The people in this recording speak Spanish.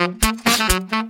¿Lo